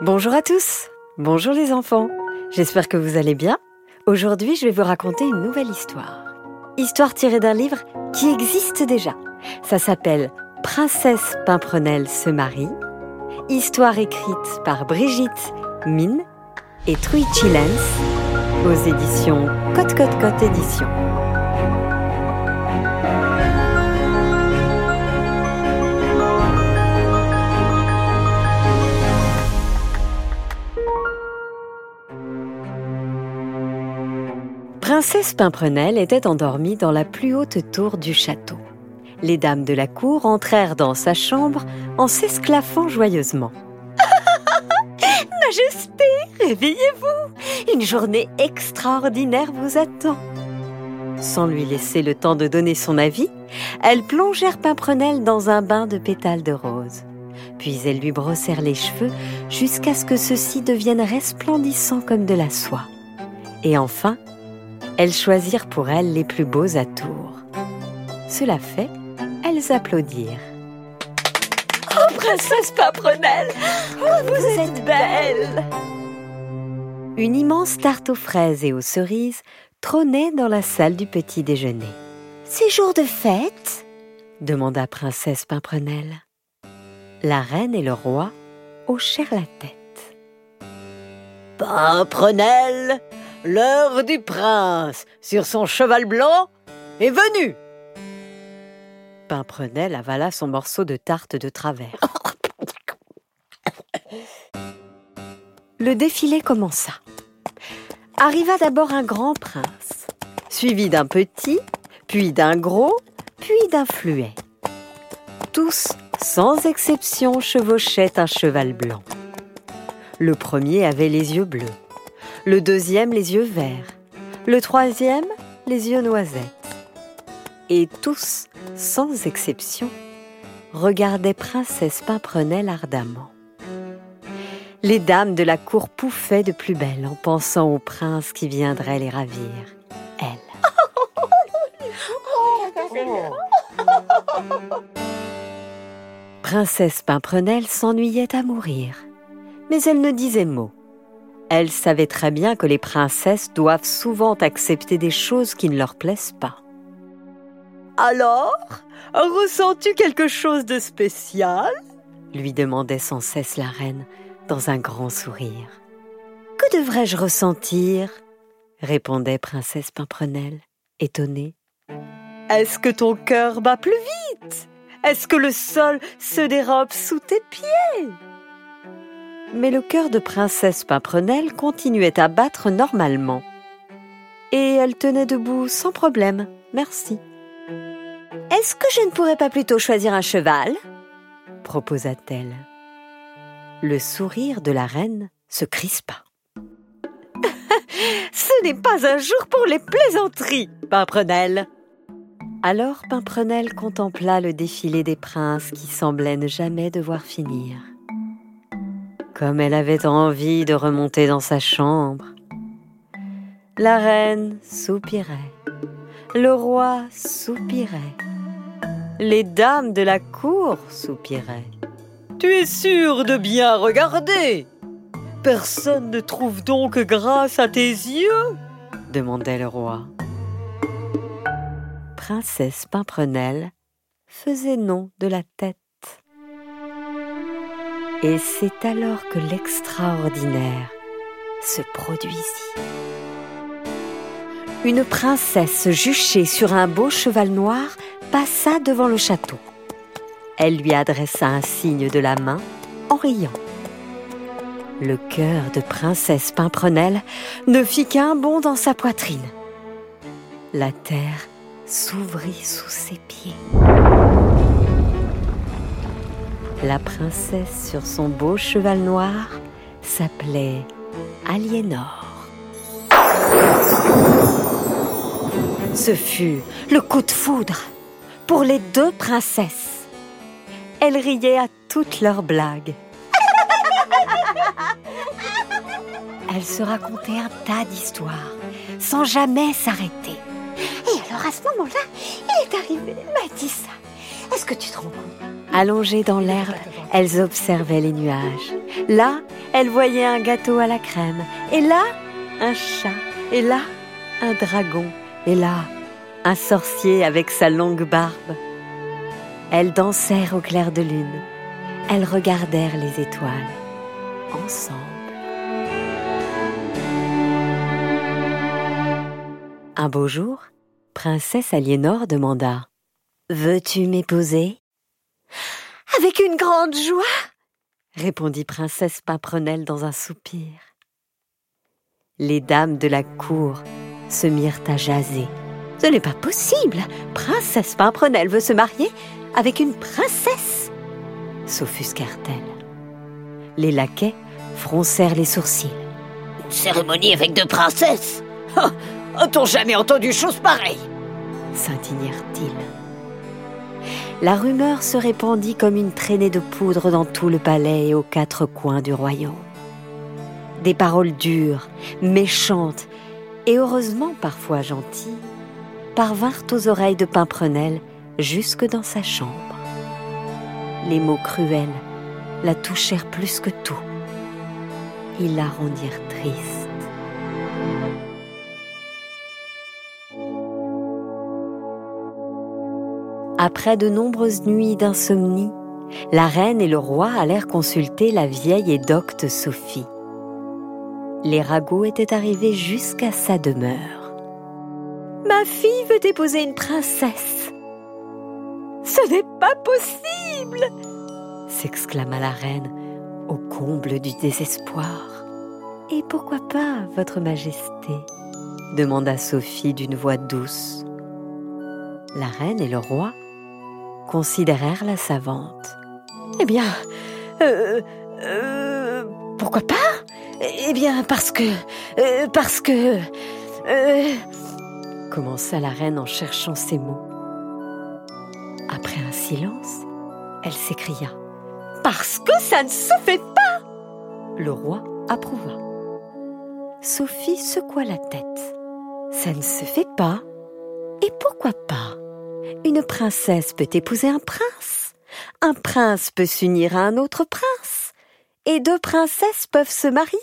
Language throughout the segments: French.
Bonjour à tous, bonjour les enfants, j'espère que vous allez bien. Aujourd'hui je vais vous raconter une nouvelle histoire. Histoire tirée d'un livre qui existe déjà. Ça s'appelle Princesse Pimprenelle se marie. Histoire écrite par Brigitte Mine et Truichi Lens aux éditions Côte Côte Côte Éditions. Princesse Pimprenelle était endormie dans la plus haute tour du château. Les dames de la cour entrèrent dans sa chambre en s'esclaffant joyeusement. Majesté, réveillez-vous Une journée extraordinaire vous attend. Sans lui laisser le temps de donner son avis, elles plongèrent Pimprenelle dans un bain de pétales de rose. Puis elles lui brossèrent les cheveux jusqu'à ce que ceux-ci deviennent resplendissants comme de la soie. Et enfin, elles choisirent pour elle les plus beaux atours. Cela fait, elles applaudirent. Oh, princesse Paprenelle oh, vous, êtes belle Une immense tarte aux fraises et aux cerises trônait dans la salle du petit déjeuner. C'est jour de fête? demanda princesse Pimprenelle. La reine et le roi hochèrent la tête. Pimprenelle l'heure du prince sur son cheval blanc est venue. Pimprenelle avala son morceau de tarte de travers. Le défilé commença. Arriva d'abord un grand prince, suivi d'un petit, puis d'un gros, puis d'un fluet. Tous, sans exception, chevauchaient un cheval blanc. Le premier avait les yeux bleus, le deuxième les yeux verts, le troisième les yeux noisettes. Et tous, sans exception, regardaient Princesse Pimprenelle ardemment. Les dames de la cour pouffaient de plus belle en pensant au prince qui viendrait les ravir, elle. Princesse Pimprenelle s'ennuyait à mourir, mais elle ne disait mot. Elle savait très bien que les princesses doivent souvent accepter des choses qui ne leur plaisent pas. Alors, ressens-tu quelque chose de spécial? lui demandait sans cesse la reine dans un grand sourire. Que devrais-je ressentir? répondait princesse Pimprenelle, étonnée. Est-ce que ton cœur bat plus vite? Est-ce que le sol se dérobe sous tes pieds? Mais le cœur de princesse Pimprenelle continuait à battre normalement. Et elle tenait debout sans problème, merci. Est-ce que je ne pourrais pas plutôt choisir un cheval? proposa-t-elle. Le sourire de la reine se crispa. Ce n'est pas un jour pour les plaisanteries, Pimprenelle. Alors Pimprenelle contempla le défilé des princes qui semblaient ne jamais devoir finir comme elle avait envie de remonter dans sa chambre. La reine soupirait, le roi soupirait, les dames de la cour soupiraient. Tu es sûre de bien regarder? Personne ne trouve donc grâce à tes yeux? demandait le roi. Princesse Pimprenelle faisait non de la tête. Et c'est alors que l'extraordinaire se produisit. Une princesse juchée sur un beau cheval noir passa devant le château. Elle lui adressa un signe de la main en riant. Le cœur de princesse Pimprenelle ne fit qu'un bond dans sa poitrine. La terre s'ouvrit sous ses pieds la princesse sur son beau cheval noir s'appelait Aliénor. Ce fut le coup de foudre pour les deux princesses. Elles riaient à toutes leurs blagues. Elles se racontaient un tas d'histoires sans jamais s'arrêter. Et alors à ce moment-là, il est arrivé, m'a dit ça. Est-ce que tu te rends Allongées dans l'herbe, elles observaient les nuages. Là, elle voyait un gâteau à la crème, et là, un chat, et là, un dragon, et là, un sorcier avec sa longue barbe. Elles dansèrent au clair de lune, elles regardèrent les étoiles, ensemble. Un beau jour, Princesse Aliénor demanda Veux-tu m'épouser? Avec une grande joie répondit Princesse Pimprenelle dans un soupir. Les dames de la cour se mirent à jaser. Ce n'est pas possible Princesse Pimprenelle veut se marier avec une princesse s'offusquèrent-elles. Les laquais froncèrent les sourcils. Une cérémonie avec deux princesses? Oh, A-t-on jamais entendu chose pareille? s'indignèrent-ils. La rumeur se répandit comme une traînée de poudre dans tout le palais et aux quatre coins du royaume. Des paroles dures, méchantes et heureusement parfois gentilles parvinrent aux oreilles de Pimprenelle jusque dans sa chambre. Les mots cruels la touchèrent plus que tout. Ils la rendirent triste. Après de nombreuses nuits d'insomnie, la reine et le roi allèrent consulter la vieille et docte Sophie. Les ragots étaient arrivés jusqu'à sa demeure. Ma fille veut épouser une princesse. Ce n'est pas possible s'exclama la reine au comble du désespoir. Et pourquoi pas, Votre Majesté? demanda Sophie d'une voix douce. La reine et le roi considérèrent la savante. Eh bien, euh, euh, pourquoi pas? Eh bien, parce que, euh, parce que, commença la reine en cherchant ses mots. Après un silence, elle s'écria. Parce que ça ne se fait pas Le roi approuva. Sophie secoua la tête. Ça ne se fait pas Et pourquoi pas? Une princesse peut épouser un prince. Un prince peut s'unir à un autre prince. Et deux princesses peuvent se marier.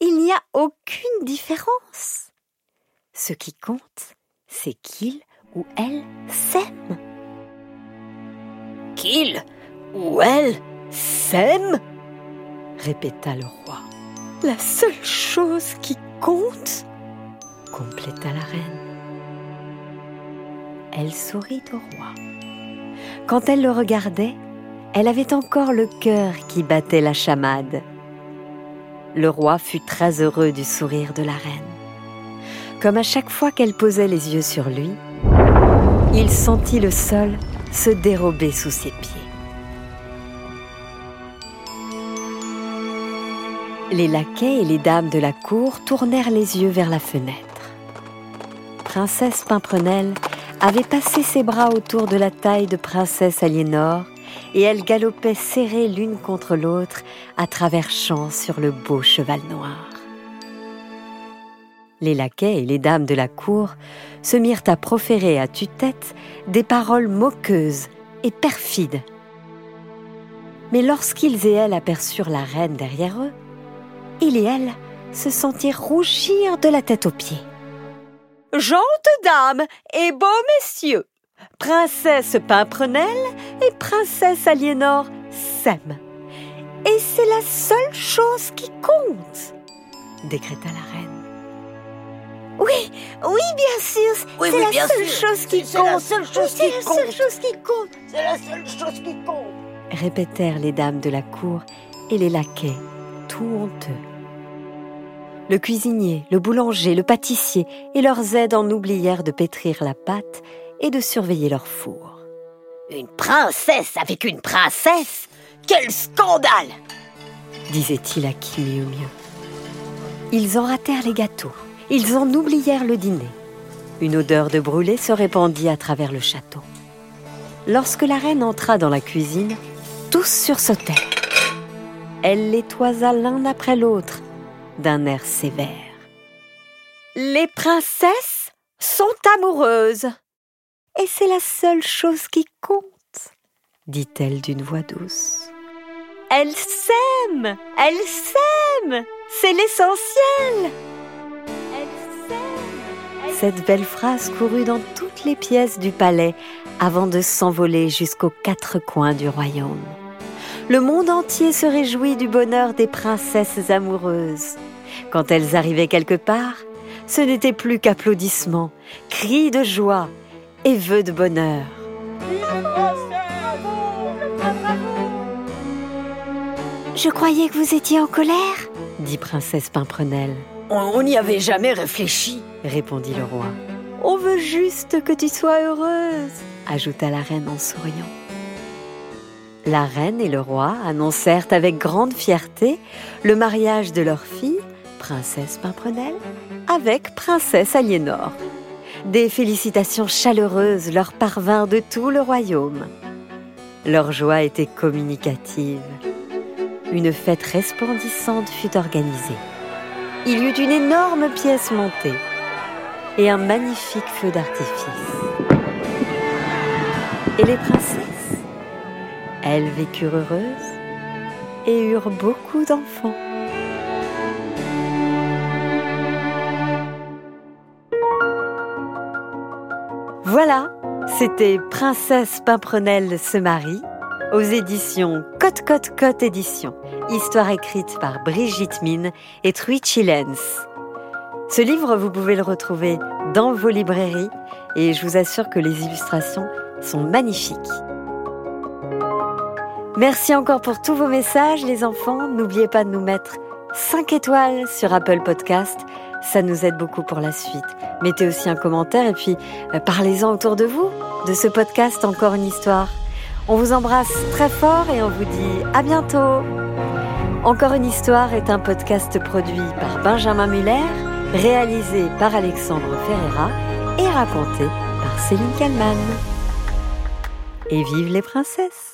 Il n'y a aucune différence. Ce qui compte, c'est qu'il ou elle s'aime. Qu'il ou elle s'aime répéta le roi. La seule chose qui compte compléta la reine. Elle sourit au roi. Quand elle le regardait, elle avait encore le cœur qui battait la chamade. Le roi fut très heureux du sourire de la reine. Comme à chaque fois qu'elle posait les yeux sur lui, il sentit le sol se dérober sous ses pieds. Les laquais et les dames de la cour tournèrent les yeux vers la fenêtre. Princesse Pimprenelle avait passé ses bras autour de la taille de Princesse Aliénor et elles galopaient serrées l'une contre l'autre à travers champs sur le beau cheval noir. Les laquais et les dames de la cour se mirent à proférer à tue-tête des paroles moqueuses et perfides. Mais lorsqu'ils et elles aperçurent la reine derrière eux, il et elle se sentirent rougir de la tête aux pieds. Gentes dames et beaux messieurs, princesse Pimprenelle et princesse Aliénor s'aiment. Et c'est la seule chose qui compte, décréta la reine. Oui, oui, bien sûr, Oui, c'est oui, la seule chose qui compte. la seule chose qui compte. C'est la seule chose qui compte répétèrent les dames de la cour et les laquais, tout honteux. Le cuisinier, le boulanger, le pâtissier et leurs aides en oublièrent de pétrir la pâte et de surveiller leur four. Une princesse avec une princesse? Quel scandale disait-il à qui mieux mieux. Ils en ratèrent les gâteaux, ils en oublièrent le dîner. Une odeur de brûlé se répandit à travers le château. Lorsque la reine entra dans la cuisine, tous sursautèrent. Elle les toisa l'un après l'autre d'un air sévère. Les princesses sont amoureuses. Et c'est la seule chose qui compte, dit-elle d'une voix douce. Elles s'aiment Elles s'aiment C'est l'essentiel Cette belle phrase courut dans toutes les pièces du palais avant de s'envoler jusqu'aux quatre coins du royaume. Le monde entier se réjouit du bonheur des princesses amoureuses. Quand elles arrivaient quelque part, ce n'était plus qu'applaudissements, cris de joie et vœux de bonheur. Je croyais que vous étiez en colère, dit princesse Pimprenelle. On n'y avait jamais réfléchi, répondit le roi. On veut juste que tu sois heureuse, ajouta la reine en souriant. La reine et le roi annoncèrent avec grande fierté le mariage de leur fille, princesse Pimprenelle, avec princesse Aliénor. Des félicitations chaleureuses leur parvinrent de tout le royaume. Leur joie était communicative. Une fête resplendissante fut organisée. Il y eut une énorme pièce montée et un magnifique feu d'artifice. Et les princesses? Elles vécurent heureuses et eurent beaucoup d'enfants. Voilà, c'était Princesse Pimprenelle se marie aux éditions Cote Cote Cote Éditions. Histoire écrite par Brigitte Mine et Truichi Lens. Ce livre, vous pouvez le retrouver dans vos librairies et je vous assure que les illustrations sont magnifiques. Merci encore pour tous vos messages les enfants. N'oubliez pas de nous mettre 5 étoiles sur Apple Podcast. Ça nous aide beaucoup pour la suite. Mettez aussi un commentaire et puis euh, parlez-en autour de vous de ce podcast Encore une histoire. On vous embrasse très fort et on vous dit à bientôt. Encore une histoire est un podcast produit par Benjamin Muller, réalisé par Alexandre Ferreira et raconté par Céline Kallmann. Et vive les princesses